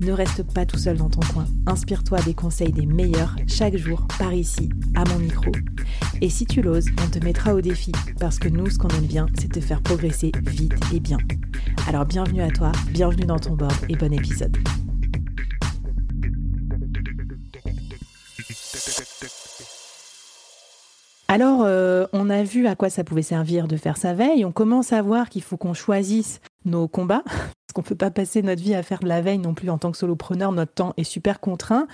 Ne reste pas tout seul dans ton coin. Inspire-toi des conseils des meilleurs chaque jour par ici, à mon micro. Et si tu l'oses, on te mettra au défi parce que nous, ce qu'on aime bien, c'est te faire progresser vite et bien. Alors bienvenue à toi, bienvenue dans ton board et bon épisode. Alors, euh, on a vu à quoi ça pouvait servir de faire sa veille. On commence à voir qu'il faut qu'on choisisse nos combats, qu'on ne peut pas passer notre vie à faire de la veille non plus en tant que solopreneur. Notre temps est super contraint.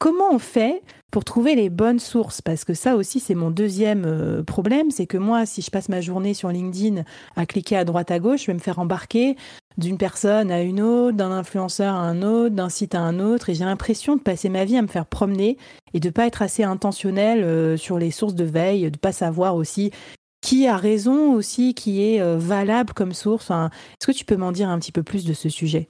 Comment on fait pour trouver les bonnes sources? Parce que ça aussi, c'est mon deuxième euh, problème, c'est que moi, si je passe ma journée sur LinkedIn à cliquer à droite à gauche, je vais me faire embarquer d'une personne à une autre, d'un influenceur à un autre, d'un site à un autre, et j'ai l'impression de passer ma vie à me faire promener et de pas être assez intentionnel euh, sur les sources de veille, de pas savoir aussi qui a raison aussi, qui est euh, valable comme source. Est-ce que tu peux m'en dire un petit peu plus de ce sujet?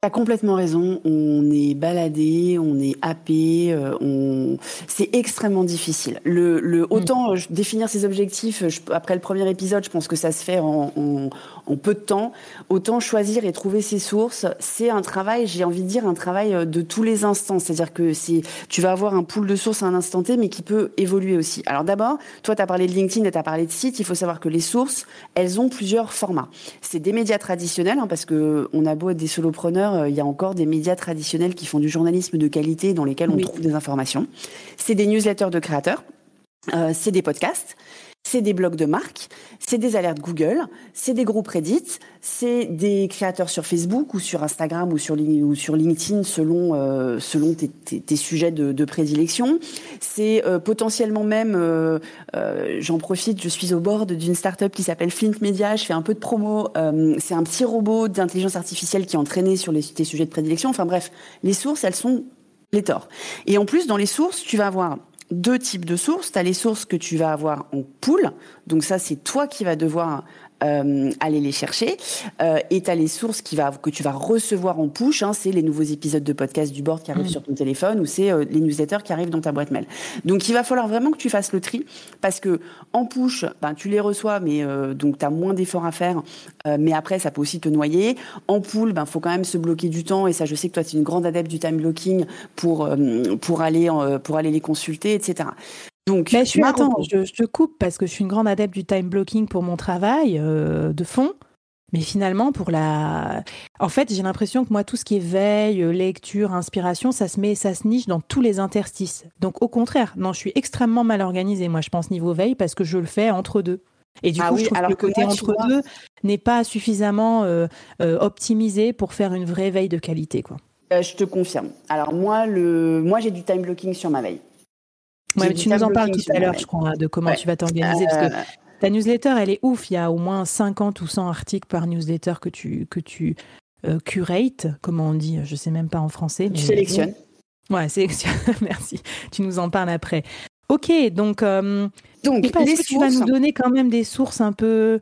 T'as complètement raison. On est baladé, on est happé, euh, on... c'est extrêmement difficile. Le, le mm. autant définir ses objectifs après le premier épisode, je pense que ça se fait en, en, peu de temps. Autant choisir et trouver ses sources, c'est un travail. J'ai envie de dire un travail euh, de tous les instants. C'est-à-dire que c'est, tu vas avoir un pool de sources à un instant T, mais qui peut évoluer aussi. Alors d'abord, toi, tu as parlé de LinkedIn et tu as parlé de site. Il faut savoir que les sources, elles ont plusieurs formats. C'est des médias traditionnels, hein, parce que on a beau être des solopreneurs euh, il y a encore des médias traditionnels qui font du journalisme de qualité dans lesquels on trouve des informations. C'est des newsletters de créateurs, euh, c'est des podcasts, c'est des blogs de marque, c'est des alertes Google, c'est des groupes Reddit, c'est des créateurs sur Facebook ou sur Instagram ou sur, LinkedIn selon, euh, selon tes, sujets de, prédilection. C'est euh, potentiellement même, euh, j'en profite, je suis au bord d'une startup qui s'appelle Flint Media, je fais un peu de promo. c'est un petit robot d'intelligence artificielle qui est entraîné sur les, tes sujets de prédilection. Enfin bref, les sources, elles sont pléthores. Et en plus, dans les sources, tu vas avoir deux types de sources. Tu as les sources que tu vas avoir en pool. Donc ça, c'est toi qui vas devoir euh, aller les chercher. Euh, et tu as les sources qui va, que tu vas recevoir en push. Hein, c'est les nouveaux épisodes de podcast du board qui arrivent mm. sur ton téléphone ou c'est euh, les newsletters qui arrivent dans ta boîte mail. Donc il va falloir vraiment que tu fasses le tri parce que en push, ben, tu les reçois, mais euh, donc tu as moins d'efforts à faire. Euh, mais après, ça peut aussi te noyer. En pool, ben faut quand même se bloquer du temps. Et ça, je sais que toi, tu es une grande adepte du time blocking pour, pour, aller, pour aller les consulter, etc. Donc, mais je suis, attends, je, te coupe parce que je suis une grande adepte du time blocking pour mon travail euh, de fond. Mais finalement, pour la. En fait, j'ai l'impression que moi, tout ce qui est veille, euh, lecture, inspiration, ça se met, ça se niche dans tous les interstices. Donc, au contraire, non, je suis extrêmement mal organisée, moi, je pense, niveau veille, parce que je le fais entre deux. Et du ah coup, je trouve que le côté entre deux n'est pas suffisamment euh, optimisé pour faire une vraie veille de qualité, quoi. je te confirme. Alors, moi, le... moi j'ai du time blocking sur ma veille. Ouais, tu nous en parles tout à l'heure, je crois, de comment tu vas t'organiser. Parce que euh, ta newsletter, elle est ouf. Il y a au moins 50 ou 100 articles par newsletter que tu, que tu euh, curates, comment on dit, je sais même pas en français. Tu sélectionnes. Ouais, sélectionne. Merci. Tu nous en parles après. Ok, donc, euh, donc est-ce que tu vas nous donner quand même des sources un peu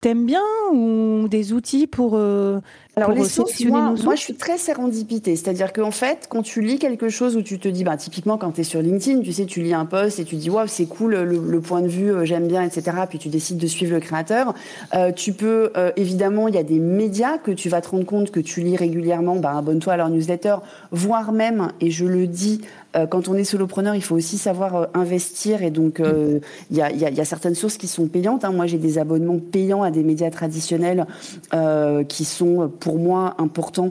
t'aimes bien ou des outils pour euh, alors les sources moi, moi, je suis très sérendipité c'est-à-dire qu'en fait quand tu lis quelque chose où tu te dis bah typiquement quand tu es sur LinkedIn tu sais tu lis un post et tu dis waouh c'est cool le, point de vue euh, j'aime bien etc puis tu décides de suivre le créateur euh, tu peux euh, évidemment il y a des médias que tu vas te rendre compte que tu lis régulièrement bah abonne-toi à leur newsletter voire même et je le dis quand on est solopreneur, il faut aussi savoir investir et donc il y, a, y, a, certaines sources qui sont payantes. Hein. Moi, j'ai des abonnements payants à des médias traditionnels qui sont pour moi important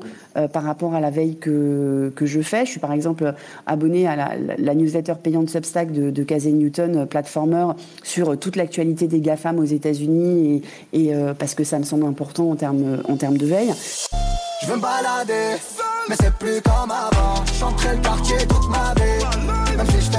par rapport à la veille que, que je fais. Je suis par exemple abonné à la, newsletter payante Substack de, de Casey Newton, platformer, sur toute l'actualité des GAFAM aux États-Unis et, parce que ça me semble important en termes en de veille. Je veux me balader, mais c'est plus comme avant. le quartier toute ma vie, même si je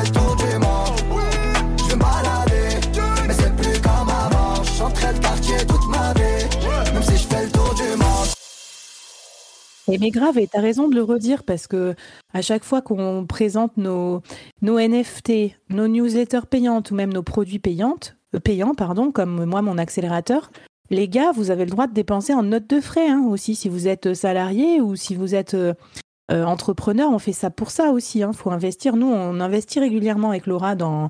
Et mais grave, et tu raison de le redire parce que à chaque fois qu'on présente nos, NFT, nos newsletters payantes ou même nos produits payantes, euh, payants, pardon, comme moi mon accélérateur, les gars, vous avez le droit de dépenser en note de frais hein, aussi, si vous êtes salarié ou si vous êtes euh, euh, entrepreneur. On fait ça pour ça aussi. Il hein. faut investir. Nous, on investit régulièrement avec Laura dans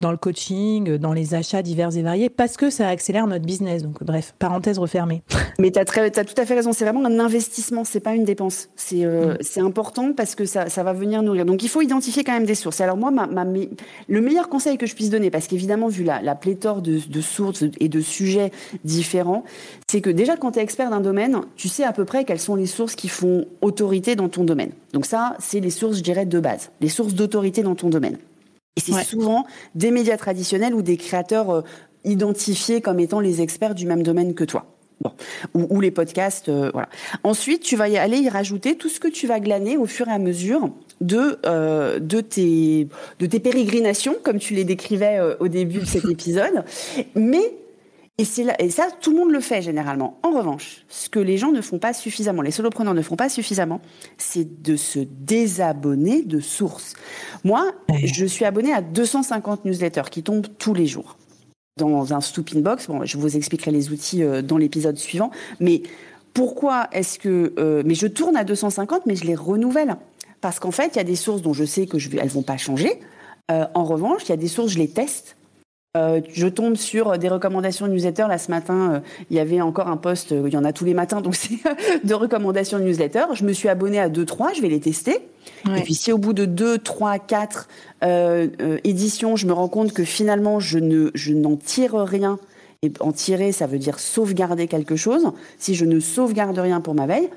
dans le coaching, dans les achats divers et variés, parce que ça accélère notre business. Donc, bref, parenthèse refermée. Mais tu as, as, tout à fait raison. C'est vraiment un investissement, c'est pas une dépense. C'est euh, mm. important parce que ça, ça, va venir nourrir. Donc, il faut identifier quand même des sources. Alors, moi, ma, ma, le meilleur conseil que je puisse donner, parce qu'évidemment, vu la, la pléthore de, de, sources et de sujets différents, c'est que déjà, quand tu es expert d'un domaine, tu sais à peu près quelles sont les sources qui font autorité dans ton domaine. Donc, ça, c'est les sources, je dirais, de base, les sources d'autorité dans ton domaine. Et c'est souvent des médias traditionnels ou des créateurs euh, identifiés comme étant les experts du même domaine que toi. Bon. Ou, les podcasts, euh, voilà. Ensuite, tu vas y aller y rajouter tout ce que tu vas glaner au fur et à mesure de euh, de tes de tes pérégrinations, comme tu les décrivais au début de cet épisode, mais et, là, et ça, tout le monde le fait généralement. En revanche, ce que les gens ne font pas suffisamment, les solopreneurs ne font pas suffisamment, c'est de se désabonner de sources. Moi, je suis abonné à 250 newsletters qui tombent tous les jours dans un Stoop Box. Bon, je vous expliquerai les outils euh, dans l'épisode suivant. Mais pourquoi est-ce que... Euh, mais je tourne à 250, mais je les renouvelle. Parce qu'en fait, il y a des sources dont je sais que je vais, elles vont pas changer. Euh, en revanche, il y a des sources, je les teste euh, je tombe sur des recommandations newsletter. Là, ce matin, euh, il y avait encore un post, euh, il y en a tous les matins, donc c'est de recommandations newsletter. Je me suis abonnée à 2-3, je vais les tester. Et puis si au bout de 2, 3, 4 éditions, je me rends compte que finalement, je ne, je n'en tire rien, et en tirer, ça veut dire sauvegarder quelque chose. Si je ne sauvegarde rien pour ma veille,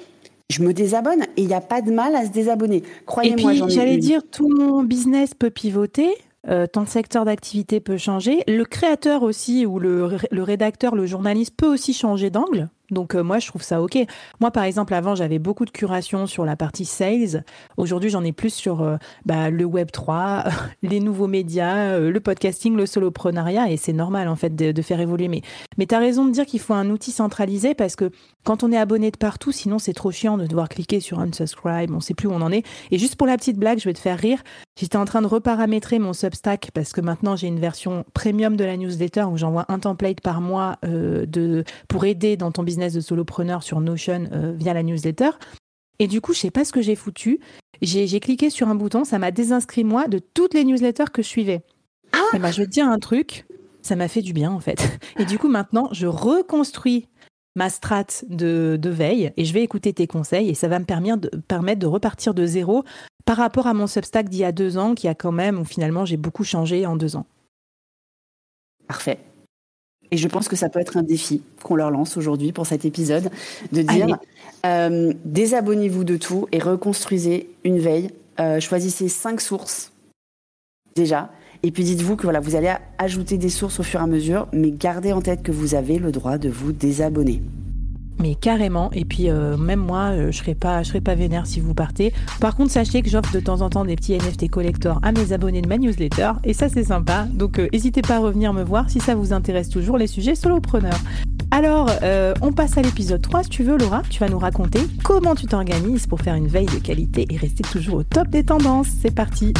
je me désabonne et il n'y a pas de mal à se désabonner. Croyez-moi, j'en ai J'allais dire, tout mon business peut pivoter. Euh, ton secteur d'activité peut changer. Le créateur aussi, ou le, le rédacteur, le journaliste peut aussi changer d'angle. Donc euh, moi, je trouve ça OK. Moi, par exemple, avant, j'avais beaucoup de curation sur la partie sales. Aujourd'hui, j'en ai plus sur euh, bah, le Web 3, les nouveaux médias, euh, le podcasting, le soloprenariat. Et c'est normal, en fait, de, faire évoluer. Mais, mais tu as raison de dire qu'il faut un outil centralisé parce que quand on est abonné de partout, sinon c'est trop chiant de devoir cliquer sur unsubscribe. On sait plus où on en est. Et juste pour la petite blague, je vais te faire rire. J'étais en train de reparamétrer mon Substack parce que maintenant, j'ai une version premium de la newsletter où j'envoie un template par mois pour aider dans ton business de solopreneur sur Notion euh, via la newsletter. Et du coup, je sais pas ce que j'ai foutu. J'ai cliqué sur un bouton, ça m'a désinscrit moi de toutes les newsletters que je suivais. Ah et ben, je vais te dire un truc, ça m'a fait du bien en fait. Et du coup, maintenant, je reconstruis ma strate de, de, veille et je vais écouter tes conseils et ça va me permettre de, permettre de repartir de zéro par rapport à mon Substack d'il y a deux ans qui a quand même, où finalement j'ai beaucoup changé en deux ans. Parfait. Et je pense que ça peut être un défi qu'on leur lance aujourd'hui pour cet épisode, de dire euh, désabonnez-vous de tout et reconstruisez une veille. Euh, choisissez cinq sources déjà. Et puis dites-vous que voilà, vous allez ajouter des sources au fur et à mesure, mais gardez en tête que vous avez le droit de vous désabonner. Mais carrément. Et puis euh, même moi, euh, je serais pas, je serais pas vénère si vous partez. Par contre, sachez que j'offre de temps en temps des petits NFT collectors à mes abonnés de ma newsletter, et ça c'est sympa. Donc euh, n'hésitez pas à revenir me voir si ça vous intéresse toujours les sujets solopreneurs. Alors, on passe à l'épisode 3 si tu veux, Laura. Tu vas nous raconter comment tu t'organises pour faire une veille de qualité et rester toujours au top des tendances. C'est parti.